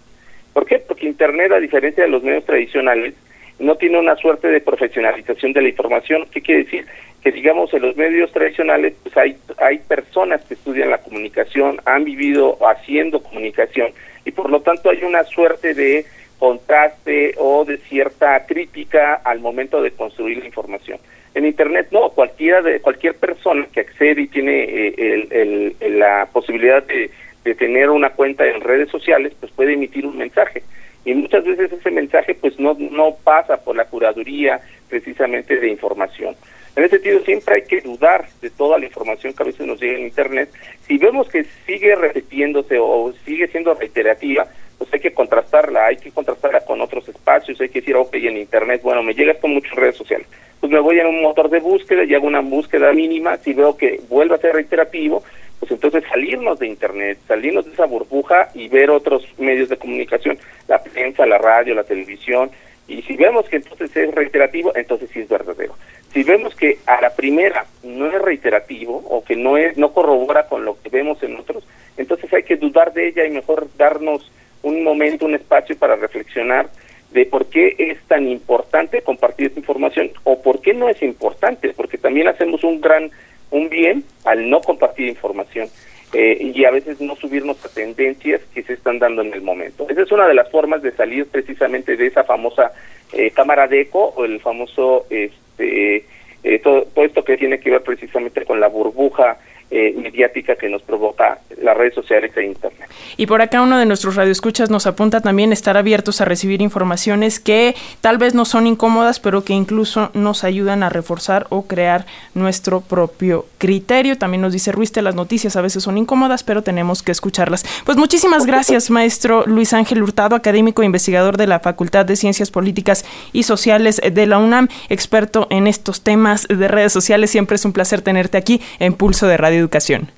¿Por qué? Porque Internet, a diferencia de los medios tradicionales, no tiene una suerte de profesionalización de la información. ¿Qué quiere decir? Que digamos en los medios tradicionales pues hay, hay personas que estudian la comunicación, han vivido haciendo comunicación y por lo tanto hay una suerte de contraste o de cierta crítica al momento de construir la información. En Internet no, cualquiera de cualquier persona que accede y tiene eh, la posibilidad de, de tener una cuenta en redes sociales, pues puede emitir un mensaje y muchas veces ese mensaje pues no, no pasa por la curaduría precisamente de información. En ese sentido siempre hay que dudar de toda la información que a veces nos llega en Internet. Si vemos que sigue repitiéndose o sigue siendo reiterativa, pues hay que contrastarla, hay que contrastarla con otros espacios, hay que decir, ok, en Internet, bueno, me llega con muchas redes sociales, pues me voy a un motor de búsqueda y hago una búsqueda mínima, si veo que vuelve a ser reiterativo, pues entonces salirnos de Internet, salirnos de esa burbuja y ver otros medios de comunicación, la prensa, la radio, la televisión, y si vemos que entonces es reiterativo, entonces sí es verdadero. Si vemos que a la primera no es reiterativo o que no es no corrobora con lo que vemos en otros, entonces hay que dudar de ella y mejor darnos un momento, un espacio para reflexionar de por qué es tan importante compartir esta información o por qué no es importante, porque también hacemos un gran un bien al no compartir información eh, y a veces no subirnos a tendencias que se están dando en el momento. Esa es una de las formas de salir precisamente de esa famosa eh, cámara de eco o el famoso este eh, todo, todo, esto que tiene que ver precisamente con la burbuja eh, mediática que nos provoca las redes sociales e Internet. Y por acá uno de nuestros radioescuchas nos apunta también estar abiertos a recibir informaciones que tal vez no son incómodas, pero que incluso nos ayudan a reforzar o crear nuestro propio criterio. También nos dice Ruiste, las noticias a veces son incómodas, pero tenemos que escucharlas. Pues muchísimas gracias, maestro Luis Ángel Hurtado, académico e investigador de la Facultad de Ciencias Políticas y Sociales de la UNAM, experto en estos temas de redes sociales. Siempre es un placer tenerte aquí en Pulso de Radio Educación.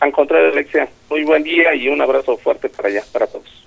Al contrario, Alexia, muy buen día y un abrazo fuerte para allá, para todos.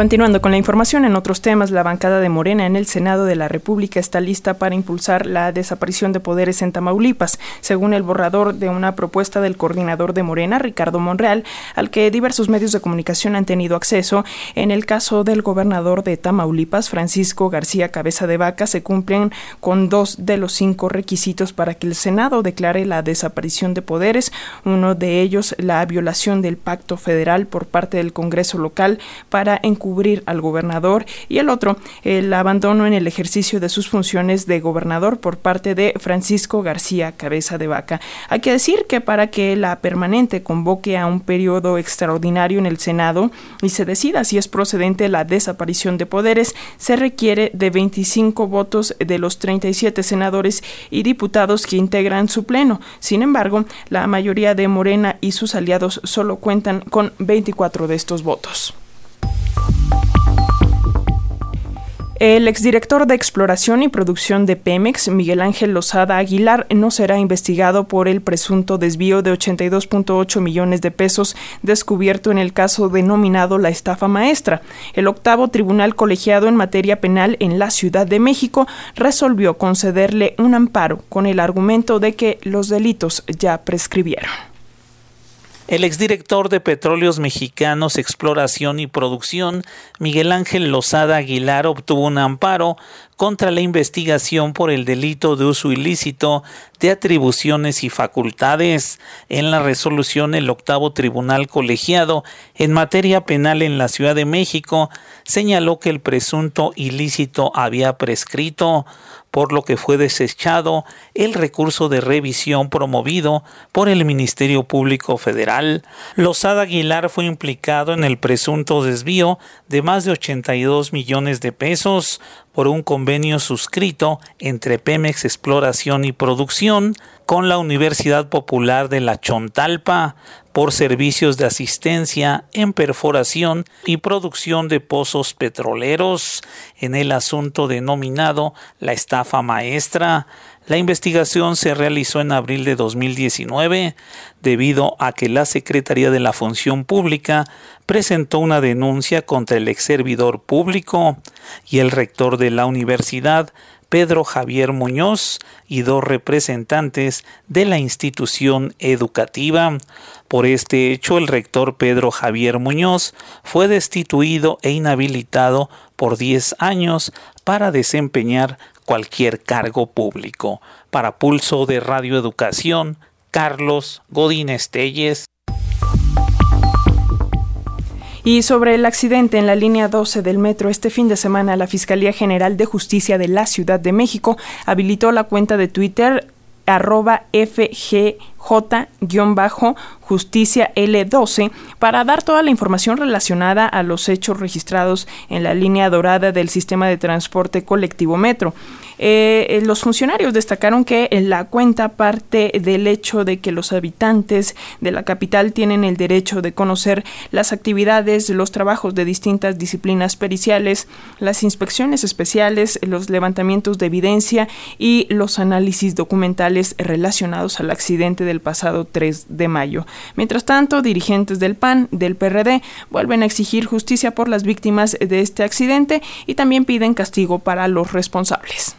Continuando con la información en otros temas, la bancada de Morena en el Senado de la República está lista para impulsar la desaparición de poderes en Tamaulipas, según el borrador de una propuesta del coordinador de Morena, Ricardo Monreal, al que diversos medios de comunicación han tenido acceso. En el caso del gobernador de Tamaulipas, Francisco García Cabeza de Vaca, se cumplen con dos de los cinco requisitos para que el Senado declare la desaparición de poderes, uno de ellos la violación del pacto federal por parte del Congreso local para cubrir al gobernador y el otro, el abandono en el ejercicio de sus funciones de gobernador por parte de Francisco García Cabeza de Vaca. Hay que decir que para que la permanente convoque a un periodo extraordinario en el Senado y se decida si es procedente la desaparición de poderes, se requiere de 25 votos de los 37 senadores y diputados que integran su pleno. Sin embargo, la mayoría de Morena y sus aliados solo cuentan con 24 de estos votos. El exdirector de Exploración y Producción de Pemex, Miguel Ángel Lozada Aguilar, no será investigado por el presunto desvío de 82.8 millones de pesos descubierto en el caso denominado la estafa maestra. El octavo tribunal colegiado en materia penal en la Ciudad de México resolvió concederle un amparo con el argumento de que los delitos ya prescribieron. El exdirector de Petróleos Mexicanos, Exploración y Producción, Miguel Ángel Lozada Aguilar, obtuvo un amparo contra la investigación por el delito de uso ilícito de atribuciones y facultades. En la resolución, el octavo tribunal colegiado en materia penal en la Ciudad de México señaló que el presunto ilícito había prescrito, por lo que fue desechado el recurso de revisión promovido por el Ministerio Público Federal. Lozada Aguilar fue implicado en el presunto desvío de más de 82 millones de pesos por un convenio suscrito entre Pemex Exploración y Producción con la Universidad Popular de La Chontalpa por servicios de asistencia en perforación y producción de pozos petroleros en el asunto denominado la estafa maestra. La investigación se realizó en abril de 2019 debido a que la Secretaría de la Función Pública presentó una denuncia contra el ex servidor público y el rector de la universidad Pedro Javier Muñoz y dos representantes de la institución educativa. Por este hecho, el rector Pedro Javier Muñoz fue destituido e inhabilitado por 10 años para desempeñar cualquier cargo público. Para Pulso de Radio Educación, Carlos Godínez Telles. Y sobre el accidente en la línea 12 del metro este fin de semana, la Fiscalía General de Justicia de la Ciudad de México habilitó la cuenta de Twitter arroba FGJ-Justicia L12 para dar toda la información relacionada a los hechos registrados en la línea dorada del sistema de transporte colectivo Metro. Eh, eh, los funcionarios destacaron que la cuenta parte del hecho de que los habitantes de la capital tienen el derecho de conocer las actividades, los trabajos de distintas disciplinas periciales, las inspecciones especiales, los levantamientos de evidencia y los análisis documentales relacionados al accidente del pasado 3 de mayo. Mientras tanto, dirigentes del PAN, del PRD, vuelven a exigir justicia por las víctimas de este accidente y también piden castigo para los responsables.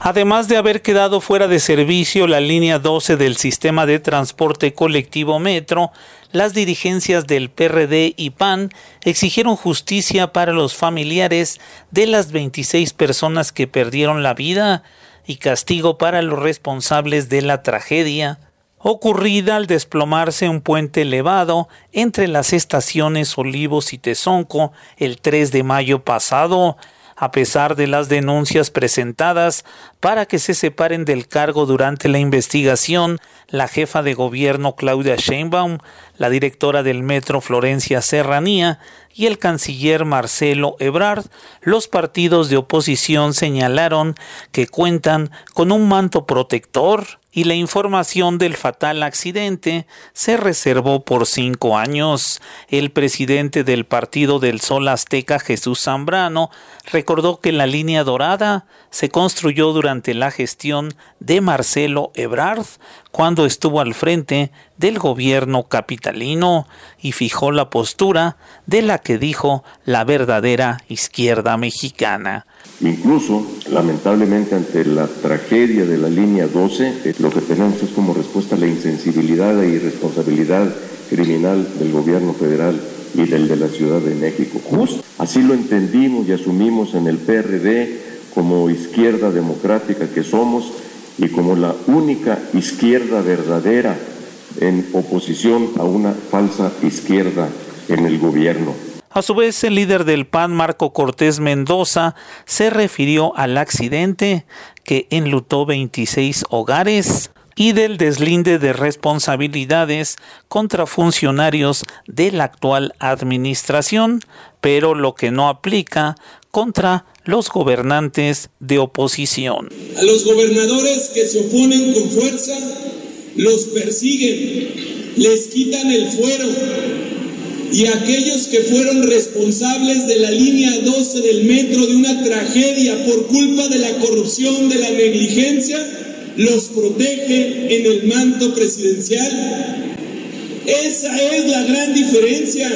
Además de haber quedado fuera de servicio la línea 12 del sistema de transporte colectivo Metro, las dirigencias del PRD y PAN exigieron justicia para los familiares de las 26 personas que perdieron la vida y castigo para los responsables de la tragedia ocurrida al desplomarse un puente elevado entre las estaciones Olivos y Tezonco el 3 de mayo pasado, a pesar de las denuncias presentadas para que se separen del cargo durante la investigación, la jefa de gobierno Claudia Sheinbaum, la directora del Metro Florencia Serranía y el canciller Marcelo Ebrard, los partidos de oposición señalaron que cuentan con un manto protector y la información del fatal accidente se reservó por cinco años. El presidente del Partido del Sol Azteca, Jesús Zambrano, recordó que la línea dorada se construyó durante la gestión de Marcelo Ebrard cuando estuvo al frente del gobierno capitalino y fijó la postura de la que dijo la verdadera izquierda mexicana. Incluso, lamentablemente, ante la tragedia de la línea 12, eh, lo que tenemos es como respuesta a la insensibilidad e irresponsabilidad criminal del gobierno federal y del de la Ciudad de México. Justo así lo entendimos y asumimos en el PRD como izquierda democrática que somos y como la única izquierda verdadera en oposición a una falsa izquierda en el gobierno. A su vez, el líder del PAN, Marco Cortés Mendoza, se refirió al accidente que enlutó 26 hogares y del deslinde de responsabilidades contra funcionarios de la actual administración, pero lo que no aplica contra los gobernantes de oposición. A los gobernadores que se oponen con fuerza, los persiguen, les quitan el fuero y aquellos que fueron responsables de la línea 12 del metro de una tragedia por culpa de la corrupción, de la negligencia, los protege en el manto presidencial. Esa es la gran diferencia.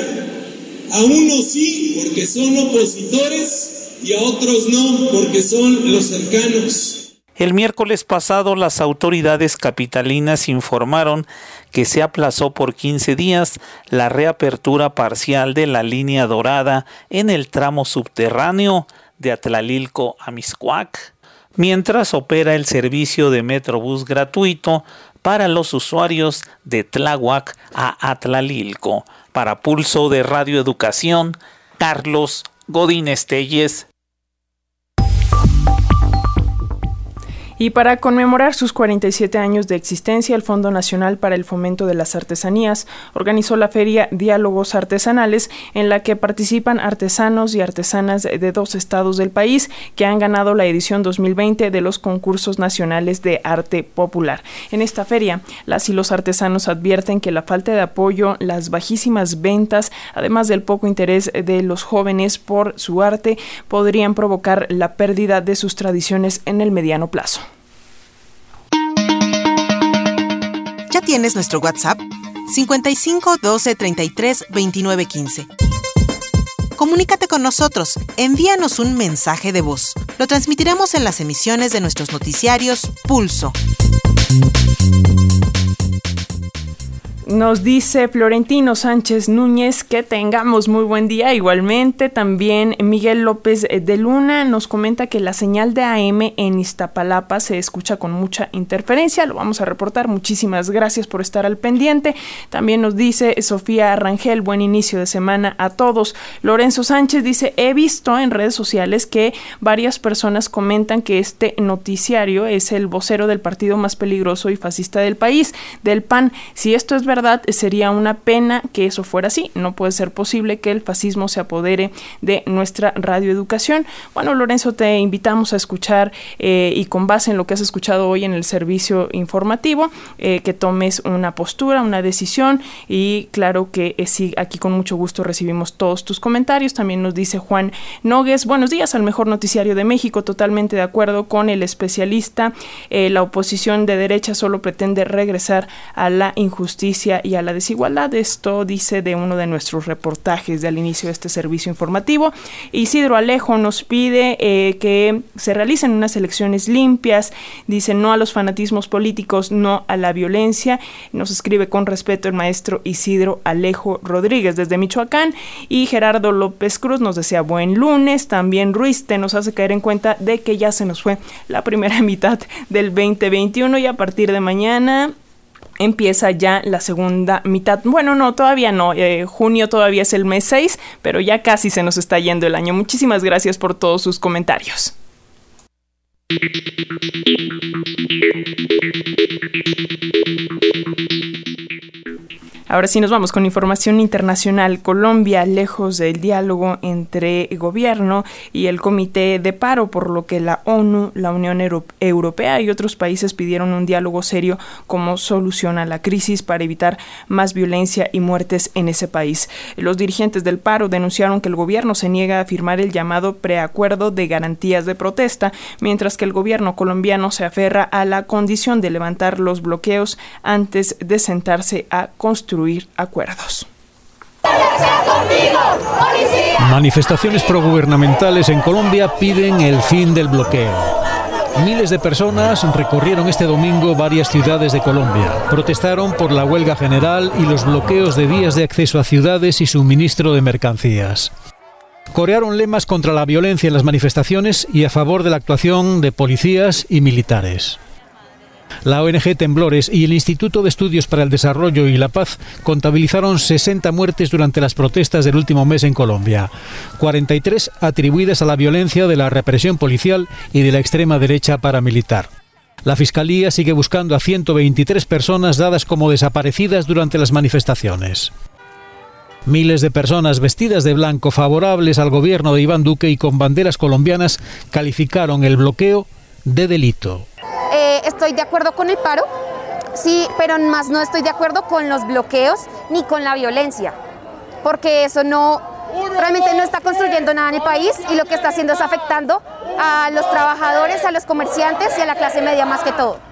A unos sí, porque son opositores, y a otros no, porque son los cercanos. El miércoles pasado las autoridades capitalinas informaron que se aplazó por 15 días la reapertura parcial de la línea dorada en el tramo subterráneo de Atlalilco a Miscuac, mientras opera el servicio de Metrobús gratuito para los usuarios de Tláhuac a Atlalilco. Para Pulso de Radio Educación, Carlos Godínez Telles. Y para conmemorar sus 47 años de existencia, el Fondo Nacional para el Fomento de las Artesanías organizó la feria Diálogos Artesanales, en la que participan artesanos y artesanas de dos estados del país que han ganado la edición 2020 de los concursos nacionales de arte popular. En esta feria, las y los artesanos advierten que la falta de apoyo, las bajísimas ventas, además del poco interés de los jóvenes por su arte, podrían provocar la pérdida de sus tradiciones en el mediano plazo. Tienes nuestro WhatsApp 55 12 33 29 15. Comunícate con nosotros, envíanos un mensaje de voz lo transmitiremos en las emisiones de nuestros noticiarios Pulso. Nos dice Florentino Sánchez Núñez que tengamos muy buen día. Igualmente, también Miguel López de Luna nos comenta que la señal de AM en Iztapalapa se escucha con mucha interferencia. Lo vamos a reportar. Muchísimas gracias por estar al pendiente. También nos dice Sofía Rangel, buen inicio de semana a todos. Lorenzo Sánchez dice, he visto en redes sociales que varias personas comentan que este noticiario es el vocero del partido más peligroso y fascista del país, del PAN. Si esto es verdad, sería una pena que eso fuera así. No puede ser posible que el fascismo se apodere de nuestra radioeducación. Bueno, Lorenzo, te invitamos a escuchar eh, y con base en lo que has escuchado hoy en el servicio informativo, eh, que tomes una postura, una decisión y claro que eh, sí, aquí con mucho gusto recibimos todos tus comentarios. También nos dice Juan Nogues, buenos días al mejor noticiario de México, totalmente de acuerdo con el especialista. la oposición de derecha solo pretende regresar a la injusticia y a la desigualdad. Esto dice de uno de nuestros reportajes del inicio de este servicio informativo. Isidro Alejo nos pide eh, que se realicen unas elecciones limpias, dice no a los fanatismos políticos, no a la violencia. Nos escribe con respeto el maestro Isidro Alejo Rodríguez desde Michoacán y Gerardo López Cruz nos desea buen lunes. También Ruiz te nos hace caer en cuenta de que ya se nos fue la primera mitad del 2021 y a partir de mañana empieza ya la segunda mitad. Bueno, no, todavía no. Eh, junio todavía es el mes 6, pero ya casi se nos está yendo el año. Muchísimas gracias por todos sus comentarios. Ahora sí nos vamos con información internacional. Colombia, lejos del diálogo entre gobierno y el comité de paro, por lo que la ONU, la Unión Europea y otros países pidieron un diálogo serio como solución a la crisis para evitar más violencia y muertes en ese país. Los dirigentes del paro denunciaron que el gobierno se niega a firmar el llamado preacuerdo de garantías de protesta, mientras que el gobierno colombiano se aferra a la condición de levantar los bloqueos antes de sentarse a construir acuerdos. Manifestaciones progubernamentales en Colombia piden el fin del bloqueo. Miles de personas recorrieron este domingo varias ciudades de Colombia. Protestaron por la huelga general y los bloqueos de vías de acceso a ciudades y suministro de mercancías. Corearon lemas contra la violencia en las manifestaciones y a favor de la actuación de policías y militares. La ONG Temblores y el Instituto de Estudios para el Desarrollo y la Paz contabilizaron 60 muertes durante las protestas del último mes en Colombia, 43 atribuidas a la violencia de la represión policial y de la extrema derecha paramilitar. La Fiscalía sigue buscando a 123 personas dadas como desaparecidas durante las manifestaciones. Miles de personas vestidas de blanco favorables al gobierno de Iván Duque y con banderas colombianas calificaron el bloqueo de delito. Estoy de acuerdo con el paro, sí, pero más no estoy de acuerdo con los bloqueos ni con la violencia, porque eso no realmente no está construyendo nada en el país y lo que está haciendo es afectando a los trabajadores, a los comerciantes y a la clase media más que todo.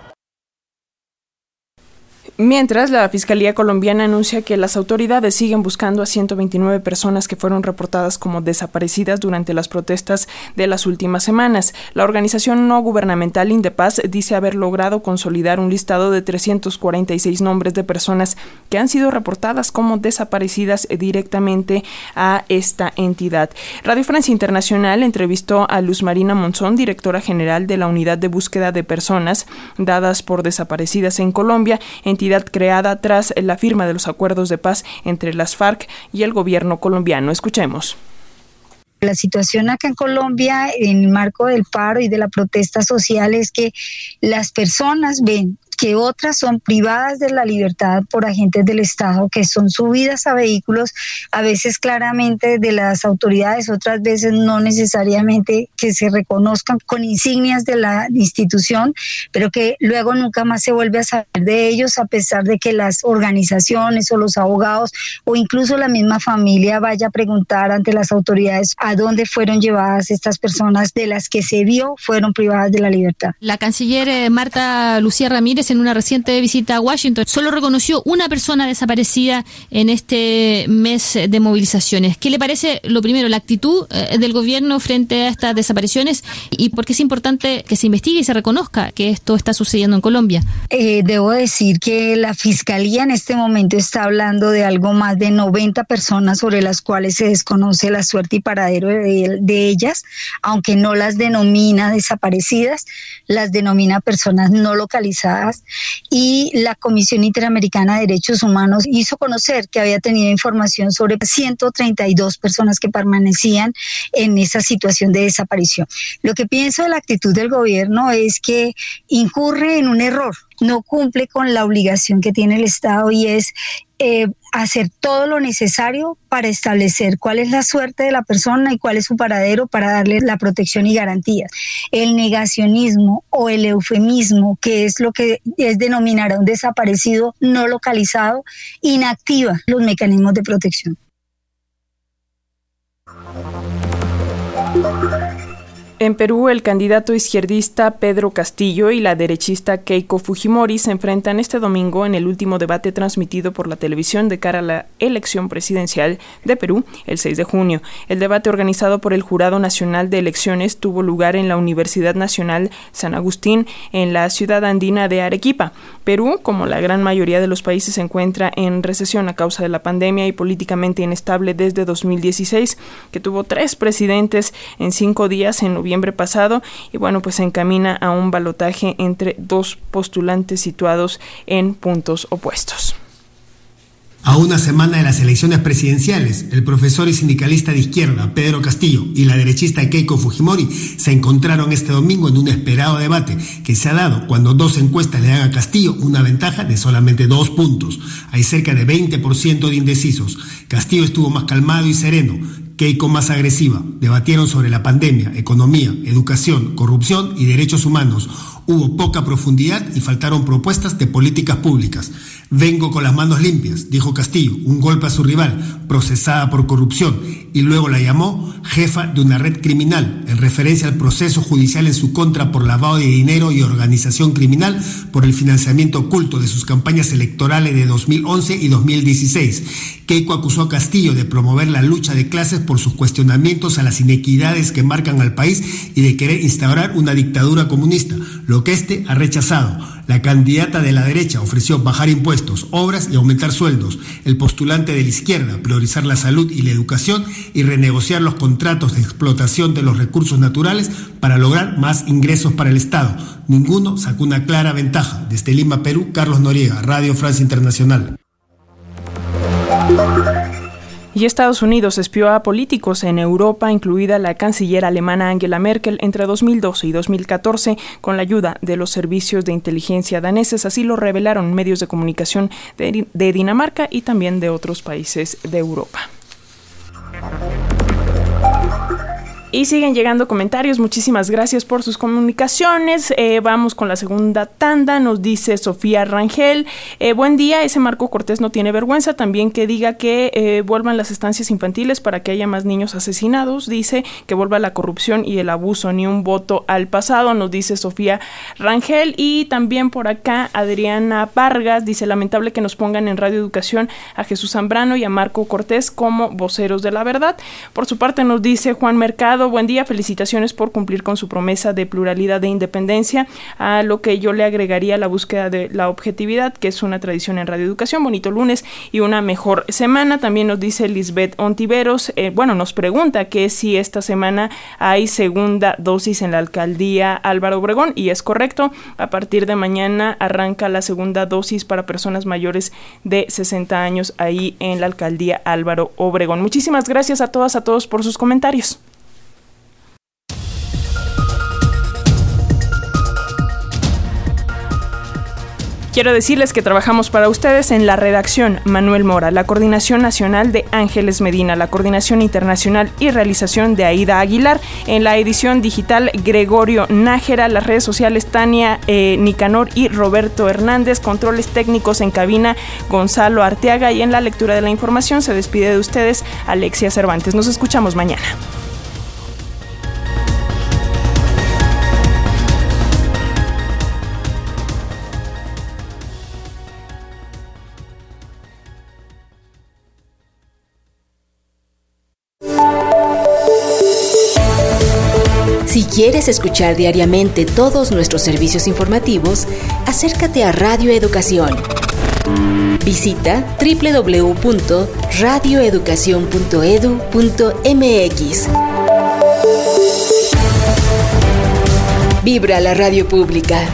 Mientras, la Fiscalía colombiana anuncia que las autoridades siguen buscando a 129 personas que fueron reportadas como desaparecidas durante las protestas de las últimas semanas. La organización no gubernamental Indepaz dice haber logrado consolidar un listado de 346 nombres de personas que han sido reportadas como desaparecidas directamente a esta entidad. Radio Francia Internacional entrevistó a Luz Marina Monzón, directora general de la Unidad de Búsqueda de Personas dadas por desaparecidas en Colombia, entidad creada tras la firma de los acuerdos de paz entre las FARC y el gobierno colombiano. Escuchemos. La situación acá en Colombia, en el marco del paro y de la protesta social, es que las personas ven que otras son privadas de la libertad por agentes del Estado, que son subidas a vehículos, a veces claramente de las autoridades, otras veces no necesariamente que se reconozcan con insignias de la institución, pero que luego nunca más se vuelve a saber de ellos, a pesar de que las organizaciones o los abogados o incluso la misma familia vaya a preguntar ante las autoridades a dónde fueron llevadas estas personas de las que se vio fueron privadas de la libertad. La canciller eh, Marta Lucía Ramírez En una reciente visita a Washington solo reconoció una persona desaparecida en este mes de movilizaciones. ¿Qué le parece, lo primero, la actitud eh, del gobierno frente a estas desapariciones y por qué es importante que se investigue y se reconozca que esto está sucediendo en Colombia? Eh, debo decir que la Fiscalía en este momento está hablando de algo más de 90 personas sobre las cuales se desconoce la suerte y paradero de, de ellas, aunque no las denomina desaparecidas, las denomina personas no localizadas y la Comisión Interamericana de Derechos Humanos hizo conocer que había tenido información sobre 132 personas que permanecían en esa situación de desaparición. Lo que pienso de la actitud del gobierno es que incurre en un error, no cumple con la obligación que tiene el Estado y es eh, hacer todo lo necesario para establecer cuál es la suerte de la persona y cuál es su paradero para darle la protección y garantías. El negacionismo o el eufemismo, que es lo que es denominar a un desaparecido no localizado, inactiva los mecanismos de protección. En Perú, el candidato izquierdista Pedro Castillo y la derechista Keiko Fujimori se enfrentan este domingo en el último debate transmitido por la televisión de cara a la elección presidencial de Perú el 6 de junio. El debate organizado por el Jurado Nacional de Elecciones tuvo lugar en la Universidad Nacional San Agustín, en la ciudad andina de Arequipa. Perú, como la gran mayoría de los países, se encuentra en recesión a causa de la pandemia y políticamente inestable desde 2016, que tuvo tres presidentes en cinco días en pasado y bueno, pues se encamina a un balotaje entre dos postulantes situados en puntos opuestos. A una semana de las elecciones presidenciales, el profesor y sindicalista de izquierda Pedro Castillo y la derechista Keiko Fujimori se encontraron este domingo en un esperado debate que se ha dado cuando dos encuestas le dan a Castillo una ventaja de solamente dos puntos. Hay cerca de 20% de indecisos. Castillo estuvo más calmado y sereno. Keiko más agresiva. Debatieron sobre la pandemia, economía, educación, corrupción y derechos humanos. Hubo poca profundidad y faltaron propuestas de políticas públicas. Vengo con las manos limpias, dijo Castillo, un golpe a su rival, procesada por corrupción, y luego la llamó jefa de una red criminal, en referencia al proceso judicial en su contra por lavado de dinero y organización criminal por el financiamiento oculto de sus campañas electorales de 2011 y 2016. Keiko acusó a Castillo de promover la lucha de clases por sus cuestionamientos a las inequidades que marcan al país y de querer instaurar una dictadura comunista, lo que éste ha rechazado. La candidata de la derecha ofreció bajar impuestos, obras y aumentar sueldos. El postulante de la izquierda priorizar la salud y la educación y renegociar los contratos de explotación de los recursos naturales para lograr más ingresos para el Estado. Ninguno sacó una clara ventaja. Desde Lima, Perú, Carlos Noriega, Radio Francia Internacional. Y Estados Unidos espió a políticos en Europa, incluida la canciller alemana Angela Merkel, entre 2012 y 2014, con la ayuda de los servicios de inteligencia daneses. Así lo revelaron medios de comunicación de, de Dinamarca y también de otros países de Europa. Y siguen llegando comentarios. Muchísimas gracias por sus comunicaciones. Eh, vamos con la segunda tanda. Nos dice Sofía Rangel. Eh, buen día. Ese Marco Cortés no tiene vergüenza. También que diga que eh, vuelvan las estancias infantiles para que haya más niños asesinados. Dice que vuelva la corrupción y el abuso. Ni un voto al pasado. Nos dice Sofía Rangel. Y también por acá Adriana Vargas. Dice lamentable que nos pongan en Radio Educación a Jesús Zambrano y a Marco Cortés como voceros de la verdad. Por su parte nos dice Juan Mercado buen día, felicitaciones por cumplir con su promesa de pluralidad e independencia, a lo que yo le agregaría la búsqueda de la objetividad, que es una tradición en Radio Educación, bonito lunes y una mejor semana. También nos dice Lisbeth Ontiveros, eh, bueno, nos pregunta que si esta semana hay segunda dosis en la alcaldía Álvaro Obregón, y es correcto, a partir de mañana arranca la segunda dosis para personas mayores de 60 años ahí en la alcaldía Álvaro Obregón. Muchísimas gracias a todas, a todos por sus comentarios. Quiero decirles que trabajamos para ustedes en la redacción Manuel Mora, la coordinación nacional de Ángeles Medina, la coordinación internacional y realización de Aida Aguilar, en la edición digital Gregorio Nájera, las redes sociales Tania eh, Nicanor y Roberto Hernández, controles técnicos en cabina Gonzalo Arteaga y en la lectura de la información se despide de ustedes Alexia Cervantes. Nos escuchamos mañana. ¿Quieres escuchar diariamente todos nuestros servicios informativos? Acércate a Radio Educación. Visita www.radioeducacion.edu.mx. Vibra la radio pública.